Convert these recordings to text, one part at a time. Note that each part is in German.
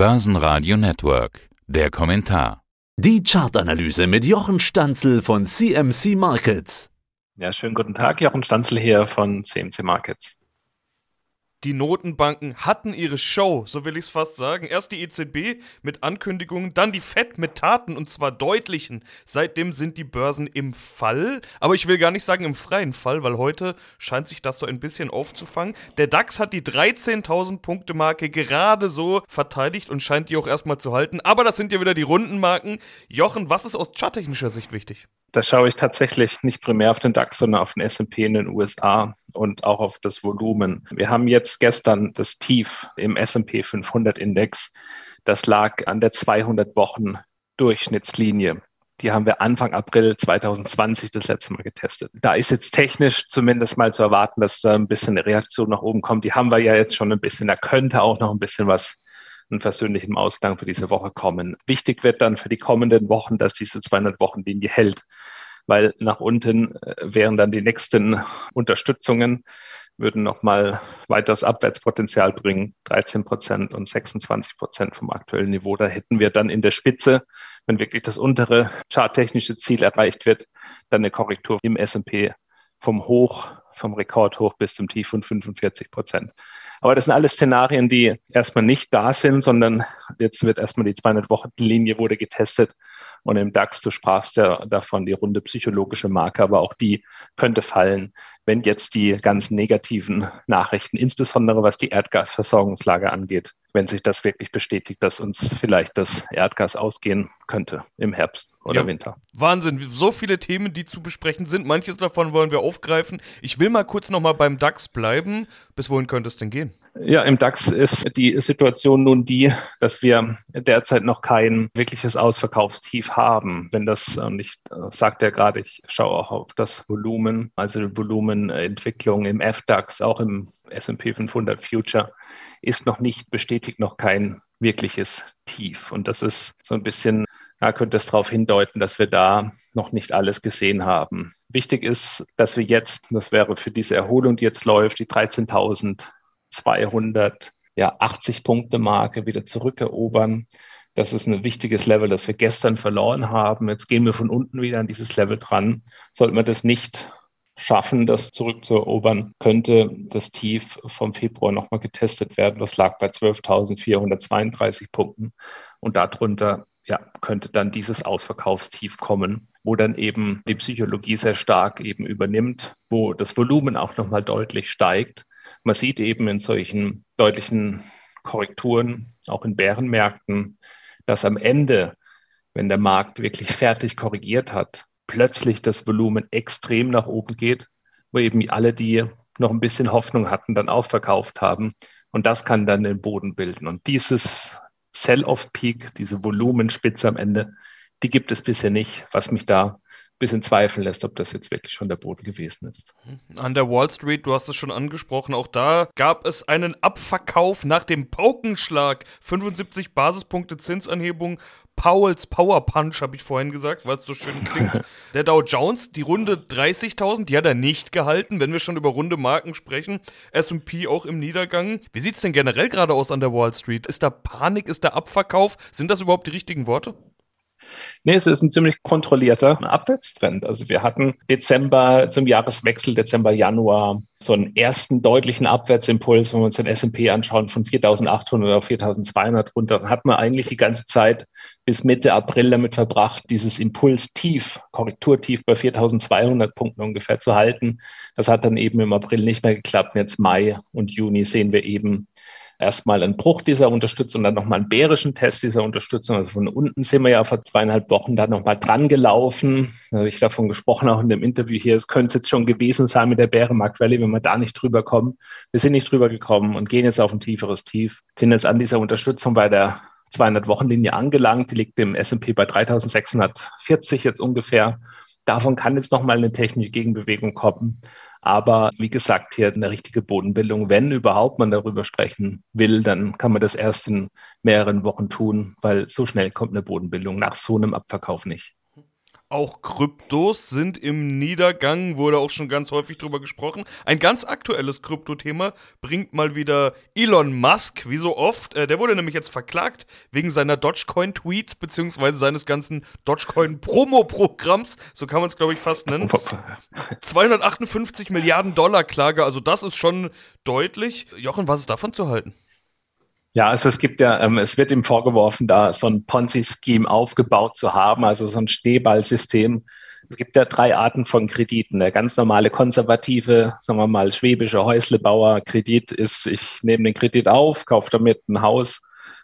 Börsenradio Network. Der Kommentar. Die Chartanalyse mit Jochen Stanzel von CMC Markets. Ja, schönen guten Tag, Jochen Stanzel hier von CMC Markets. Die Notenbanken hatten ihre Show, so will ich es fast sagen. Erst die EZB mit Ankündigungen, dann die FED mit Taten und zwar deutlichen. Seitdem sind die Börsen im Fall, aber ich will gar nicht sagen im freien Fall, weil heute scheint sich das so ein bisschen aufzufangen. Der DAX hat die 13.000 Punkte Marke gerade so verteidigt und scheint die auch erstmal zu halten. Aber das sind ja wieder die Rundenmarken. Jochen, was ist aus charttechnischer Sicht wichtig? Da schaue ich tatsächlich nicht primär auf den DAX, sondern auf den S&P in den USA und auch auf das Volumen. Wir haben jetzt gestern das Tief im S&P 500 Index. Das lag an der 200 Wochen Durchschnittslinie. Die haben wir Anfang April 2020 das letzte Mal getestet. Da ist jetzt technisch zumindest mal zu erwarten, dass da ein bisschen eine Reaktion nach oben kommt. Die haben wir ja jetzt schon ein bisschen. Da könnte auch noch ein bisschen was einen versöhnlichen Ausgang für diese Woche kommen. Wichtig wird dann für die kommenden Wochen, dass diese 200-Wochen-Linie hält, weil nach unten äh, wären dann die nächsten Unterstützungen, würden nochmal weiteres Abwärtspotenzial bringen, 13 Prozent und 26 Prozent vom aktuellen Niveau. Da hätten wir dann in der Spitze, wenn wirklich das untere charttechnische Ziel erreicht wird, dann eine Korrektur im S&P vom Hoch, vom Rekordhoch bis zum Tief von 45 Prozent. Aber das sind alles Szenarien, die erstmal nicht da sind, sondern jetzt wird erstmal die 200-Wochen-Linie wurde getestet. Und im DAX, du sprachst ja davon, die runde psychologische Marke, aber auch die könnte fallen, wenn jetzt die ganz negativen Nachrichten, insbesondere was die Erdgasversorgungslage angeht, wenn sich das wirklich bestätigt, dass uns vielleicht das Erdgas ausgehen könnte im Herbst oder ja, Winter. Wahnsinn, so viele Themen, die zu besprechen sind. Manches davon wollen wir aufgreifen. Ich will mal kurz nochmal beim DAX bleiben. Bis wohin könnte es denn gehen? Ja, im DAX ist die Situation nun die, dass wir derzeit noch kein wirkliches Ausverkaufstief haben. Wenn das, und ich sagte ja gerade, ich schaue auch auf das Volumen, also die Volumenentwicklung im FDAX, auch im S&P 500 Future, ist noch nicht bestätigt, noch kein wirkliches Tief. Und das ist so ein bisschen da könnte es darauf hindeuten, dass wir da noch nicht alles gesehen haben. Wichtig ist, dass wir jetzt, das wäre für diese Erholung, die jetzt läuft, die 13.000 280 ja, Punkte Marke wieder zurückerobern. Das ist ein wichtiges Level, das wir gestern verloren haben. Jetzt gehen wir von unten wieder an dieses Level dran. Sollten wir das nicht schaffen, das zurückzuerobern, könnte das Tief vom Februar nochmal getestet werden. Das lag bei 12.432 Punkten. Und darunter ja, könnte dann dieses Ausverkaufstief kommen, wo dann eben die Psychologie sehr stark eben übernimmt, wo das Volumen auch nochmal deutlich steigt man sieht eben in solchen deutlichen Korrekturen, auch in Bärenmärkten, dass am Ende, wenn der Markt wirklich fertig korrigiert hat, plötzlich das Volumen extrem nach oben geht, wo eben alle, die noch ein bisschen Hoffnung hatten, dann auch verkauft haben. Und das kann dann den Boden bilden. Und dieses Sell-off-Peak, diese Volumenspitze am Ende, die gibt es bisher nicht, was mich da bisschen zweifeln lässt, ob das jetzt wirklich schon der Boden gewesen ist. An der Wall Street, du hast es schon angesprochen, auch da gab es einen Abverkauf nach dem Paukenschlag. 75 Basispunkte Zinsanhebung. Powells Power Punch, habe ich vorhin gesagt, weil es so schön klingt. Der Dow Jones, die Runde 30.000, die hat er nicht gehalten, wenn wir schon über runde Marken sprechen. S&P auch im Niedergang. Wie sieht es denn generell gerade aus an der Wall Street? Ist da Panik, ist da Abverkauf? Sind das überhaupt die richtigen Worte? Nee, es ist ein ziemlich kontrollierter Abwärtstrend. Also wir hatten Dezember zum Jahreswechsel, Dezember, Januar, so einen ersten deutlichen Abwärtsimpuls, wenn wir uns den S&P anschauen, von 4.800 auf 4.200 runter. Dann hat man eigentlich die ganze Zeit bis Mitte April damit verbracht, dieses Impulstief, Korrekturtief bei 4.200 Punkten ungefähr zu halten. Das hat dann eben im April nicht mehr geklappt. Jetzt Mai und Juni sehen wir eben erstmal einen Bruch dieser Unterstützung, dann nochmal einen bärischen Test dieser Unterstützung. Also von unten sind wir ja vor zweieinhalb Wochen da nochmal dran gelaufen. Da habe ich davon gesprochen, auch in dem Interview hier. Es könnte jetzt schon gewesen sein mit der Bärenmarkt Rally, wenn wir da nicht drüber kommen. Wir sind nicht drüber gekommen und gehen jetzt auf ein tieferes Tief. Sind jetzt an dieser Unterstützung bei der 200-Wochen-Linie angelangt. Die liegt im S&P bei 3640 jetzt ungefähr. Davon kann jetzt nochmal eine technische Gegenbewegung kommen. Aber wie gesagt, hier eine richtige Bodenbildung. Wenn überhaupt man darüber sprechen will, dann kann man das erst in mehreren Wochen tun, weil so schnell kommt eine Bodenbildung nach so einem Abverkauf nicht. Auch Kryptos sind im Niedergang, wurde auch schon ganz häufig drüber gesprochen. Ein ganz aktuelles Kryptothema bringt mal wieder Elon Musk, wie so oft. Äh, der wurde nämlich jetzt verklagt wegen seiner Dogecoin-Tweets beziehungsweise seines ganzen Dogecoin-Promo-Programms. So kann man es, glaube ich, fast nennen. 258 Milliarden Dollar Klage, also das ist schon deutlich. Jochen, was ist davon zu halten? Ja, also es gibt ja, ähm, es wird ihm vorgeworfen, da so ein Ponzi-Scheme aufgebaut zu haben, also so ein Schneeballsystem. Es gibt ja drei Arten von Krediten. Der ganz normale konservative, sagen wir mal, schwäbische Häuslebauer-Kredit ist, ich nehme den Kredit auf, kaufe damit ein Haus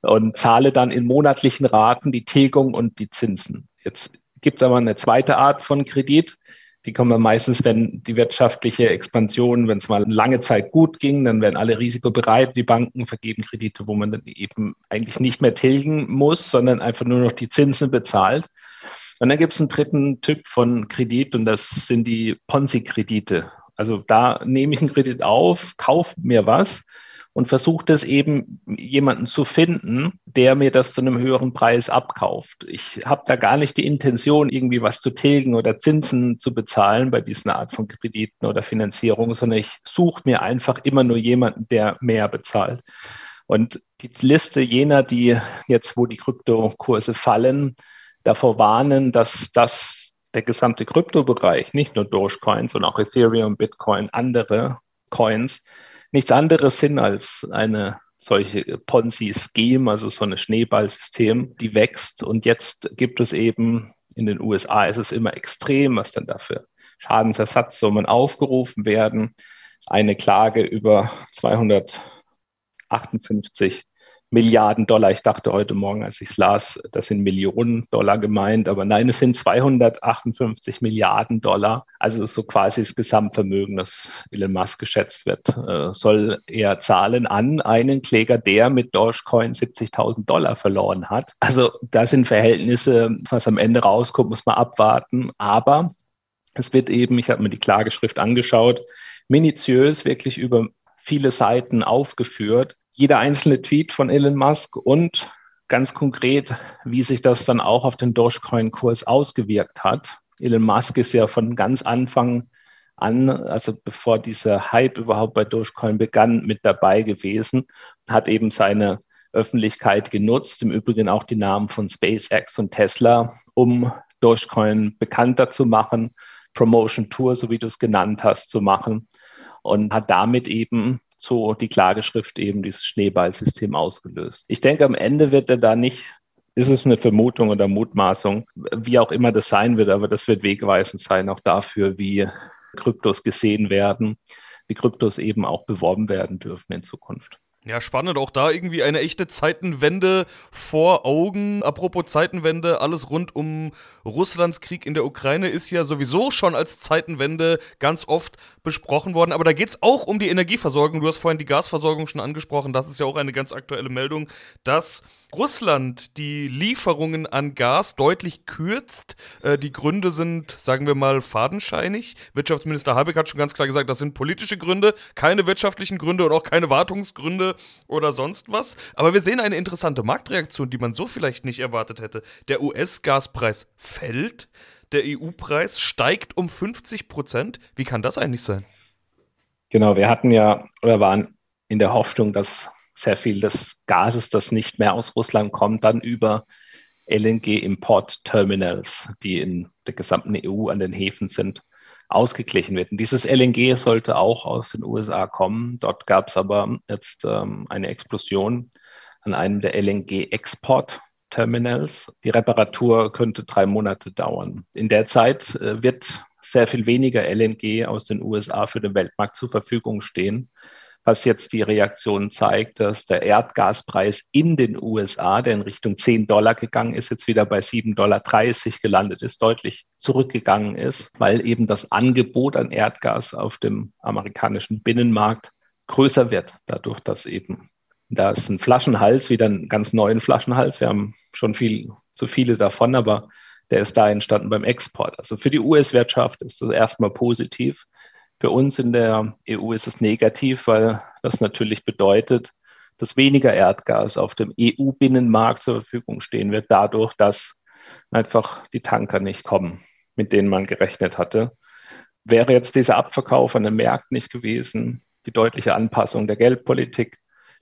und zahle dann in monatlichen Raten die Tilgung und die Zinsen. Jetzt gibt es aber eine zweite Art von Kredit. Die kommen meistens, wenn die wirtschaftliche Expansion, wenn es mal lange Zeit gut ging, dann werden alle risikobereit. Die Banken vergeben Kredite, wo man dann eben eigentlich nicht mehr tilgen muss, sondern einfach nur noch die Zinsen bezahlt. Und dann gibt es einen dritten Typ von Kredit und das sind die Ponzi-Kredite. Also da nehme ich einen Kredit auf, kaufe mir was und versucht es eben jemanden zu finden, der mir das zu einem höheren Preis abkauft. Ich habe da gar nicht die Intention, irgendwie was zu tilgen oder Zinsen zu bezahlen bei diesen Art von Krediten oder Finanzierung, sondern ich suche mir einfach immer nur jemanden, der mehr bezahlt. Und die Liste jener, die jetzt, wo die Kryptokurse fallen, davor warnen, dass das der gesamte Kryptobereich, nicht nur Dogecoin, sondern auch Ethereum, Bitcoin, andere Coins, nichts anderes sind als eine solche Ponzi-Scheme, also so ein Schneeballsystem, die wächst. Und jetzt gibt es eben in den USA ist es immer extrem, was dann dafür Schadensersatzsummen aufgerufen werden. Eine Klage über 258 Milliarden Dollar. Ich dachte heute Morgen, als ich es las, das sind Millionen Dollar gemeint, aber nein, es sind 258 Milliarden Dollar. Also so quasi das Gesamtvermögen, das Elon Musk geschätzt wird, äh, soll er zahlen an einen Kläger, der mit Dogecoin 70.000 Dollar verloren hat. Also das sind Verhältnisse, was am Ende rauskommt, muss man abwarten. Aber es wird eben, ich habe mir die Klageschrift angeschaut, minutiös wirklich über viele Seiten aufgeführt, jeder einzelne Tweet von Elon Musk und ganz konkret, wie sich das dann auch auf den Dogecoin-Kurs ausgewirkt hat. Elon Musk ist ja von ganz Anfang an, also bevor dieser Hype überhaupt bei Dogecoin begann, mit dabei gewesen, hat eben seine Öffentlichkeit genutzt, im Übrigen auch die Namen von SpaceX und Tesla, um Dogecoin bekannter zu machen, Promotion Tour, so wie du es genannt hast, zu machen und hat damit eben so die Klageschrift eben dieses Schneeballsystem ausgelöst. Ich denke, am Ende wird er da nicht ist es eine Vermutung oder Mutmaßung, wie auch immer das sein wird, aber das wird wegweisend sein, auch dafür, wie Kryptos gesehen werden, wie Kryptos eben auch beworben werden dürfen in Zukunft. Ja, spannend. Auch da irgendwie eine echte Zeitenwende vor Augen. Apropos Zeitenwende, alles rund um Russlands Krieg in der Ukraine ist ja sowieso schon als Zeitenwende ganz oft besprochen worden. Aber da geht es auch um die Energieversorgung. Du hast vorhin die Gasversorgung schon angesprochen. Das ist ja auch eine ganz aktuelle Meldung, dass Russland die Lieferungen an Gas deutlich kürzt. Äh, die Gründe sind, sagen wir mal, fadenscheinig. Wirtschaftsminister Habeck hat schon ganz klar gesagt, das sind politische Gründe, keine wirtschaftlichen Gründe und auch keine Wartungsgründe oder sonst was. Aber wir sehen eine interessante Marktreaktion, die man so vielleicht nicht erwartet hätte. Der US-Gaspreis fällt, der EU-Preis steigt um 50 Prozent. Wie kann das eigentlich sein? Genau, wir hatten ja oder waren in der Hoffnung, dass sehr viel des Gases, das nicht mehr aus Russland kommt, dann über LNG-Import-Terminals, die in der gesamten EU an den Häfen sind, ausgeglichen wird. Und dieses LNG sollte auch aus den USA kommen. Dort gab es aber jetzt ähm, eine Explosion an einem der LNG-Export-Terminals. Die Reparatur könnte drei Monate dauern. In der Zeit äh, wird sehr viel weniger LNG aus den USA für den Weltmarkt zur Verfügung stehen was jetzt die Reaktion zeigt, dass der Erdgaspreis in den USA, der in Richtung 10 Dollar gegangen ist, jetzt wieder bei 7,30 Dollar gelandet ist, deutlich zurückgegangen ist, weil eben das Angebot an Erdgas auf dem amerikanischen Binnenmarkt größer wird, dadurch, dass eben da ist ein Flaschenhals, wieder einen ganz neuen Flaschenhals. Wir haben schon viel zu viele davon, aber der ist da entstanden beim Export. Also für die US-Wirtschaft ist das erstmal positiv. Für uns in der EU ist es negativ, weil das natürlich bedeutet, dass weniger Erdgas auf dem EU-Binnenmarkt zur Verfügung stehen wird, dadurch, dass einfach die Tanker nicht kommen, mit denen man gerechnet hatte. Wäre jetzt dieser Abverkauf an den Märkten nicht gewesen, die deutliche Anpassung der Geldpolitik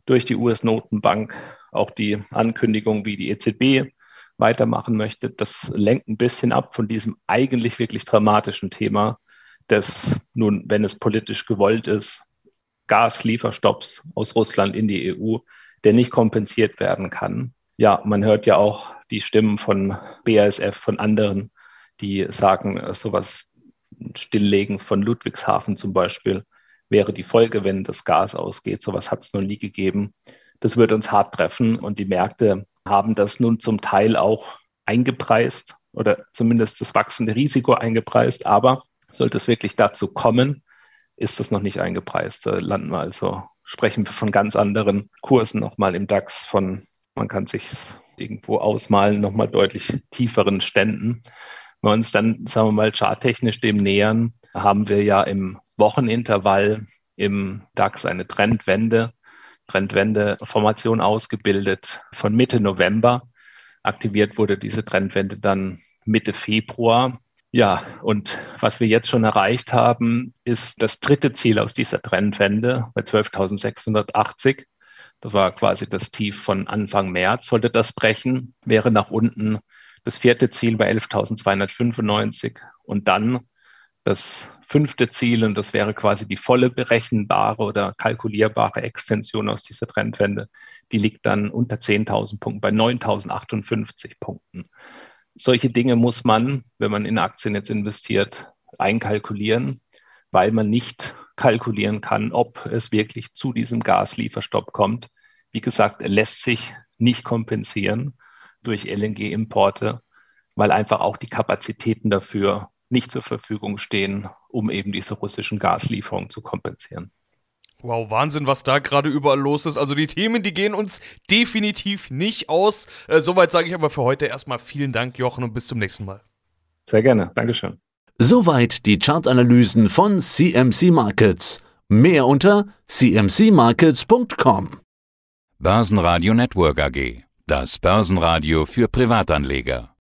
durch die US-Notenbank, auch die Ankündigung, wie die EZB weitermachen möchte, das lenkt ein bisschen ab von diesem eigentlich wirklich dramatischen Thema des, nun, wenn es politisch gewollt ist, Gaslieferstopps aus Russland in die EU, der nicht kompensiert werden kann. Ja, man hört ja auch die Stimmen von BASF, von anderen, die sagen, sowas Stilllegen von Ludwigshafen zum Beispiel wäre die Folge, wenn das Gas ausgeht. Sowas hat es noch nie gegeben. Das wird uns hart treffen und die Märkte haben das nun zum Teil auch eingepreist oder zumindest das wachsende Risiko eingepreist. Aber sollte es wirklich dazu kommen, ist das noch nicht eingepreist. Da landen wir also, sprechen wir von ganz anderen Kursen nochmal im DAX von, man kann sich irgendwo ausmalen, nochmal deutlich tieferen Ständen. Wenn wir uns dann, sagen wir mal, charttechnisch dem nähern, haben wir ja im Wochenintervall im DAX eine Trendwende, Trendwende-Formation ausgebildet von Mitte November. Aktiviert wurde diese Trendwende dann Mitte Februar. Ja, und was wir jetzt schon erreicht haben, ist das dritte Ziel aus dieser Trendwende bei 12.680. Das war quasi das Tief von Anfang März. Sollte das brechen, wäre nach unten das vierte Ziel bei 11.295 und dann das fünfte Ziel, und das wäre quasi die volle berechenbare oder kalkulierbare Extension aus dieser Trendwende, die liegt dann unter 10.000 Punkten bei 9.058 Punkten solche Dinge muss man, wenn man in Aktien jetzt investiert, einkalkulieren, weil man nicht kalkulieren kann, ob es wirklich zu diesem Gaslieferstopp kommt. Wie gesagt, er lässt sich nicht kompensieren durch LNG-Importe, weil einfach auch die Kapazitäten dafür nicht zur Verfügung stehen, um eben diese russischen Gaslieferungen zu kompensieren. Wow, Wahnsinn, was da gerade überall los ist. Also die Themen, die gehen uns definitiv nicht aus. Äh, soweit sage ich aber für heute erstmal vielen Dank, Jochen, und bis zum nächsten Mal. Sehr gerne, Dankeschön. Soweit die Chartanalysen von CMC Markets. Mehr unter cmcmarkets.com. Börsenradio Network AG. Das Börsenradio für Privatanleger.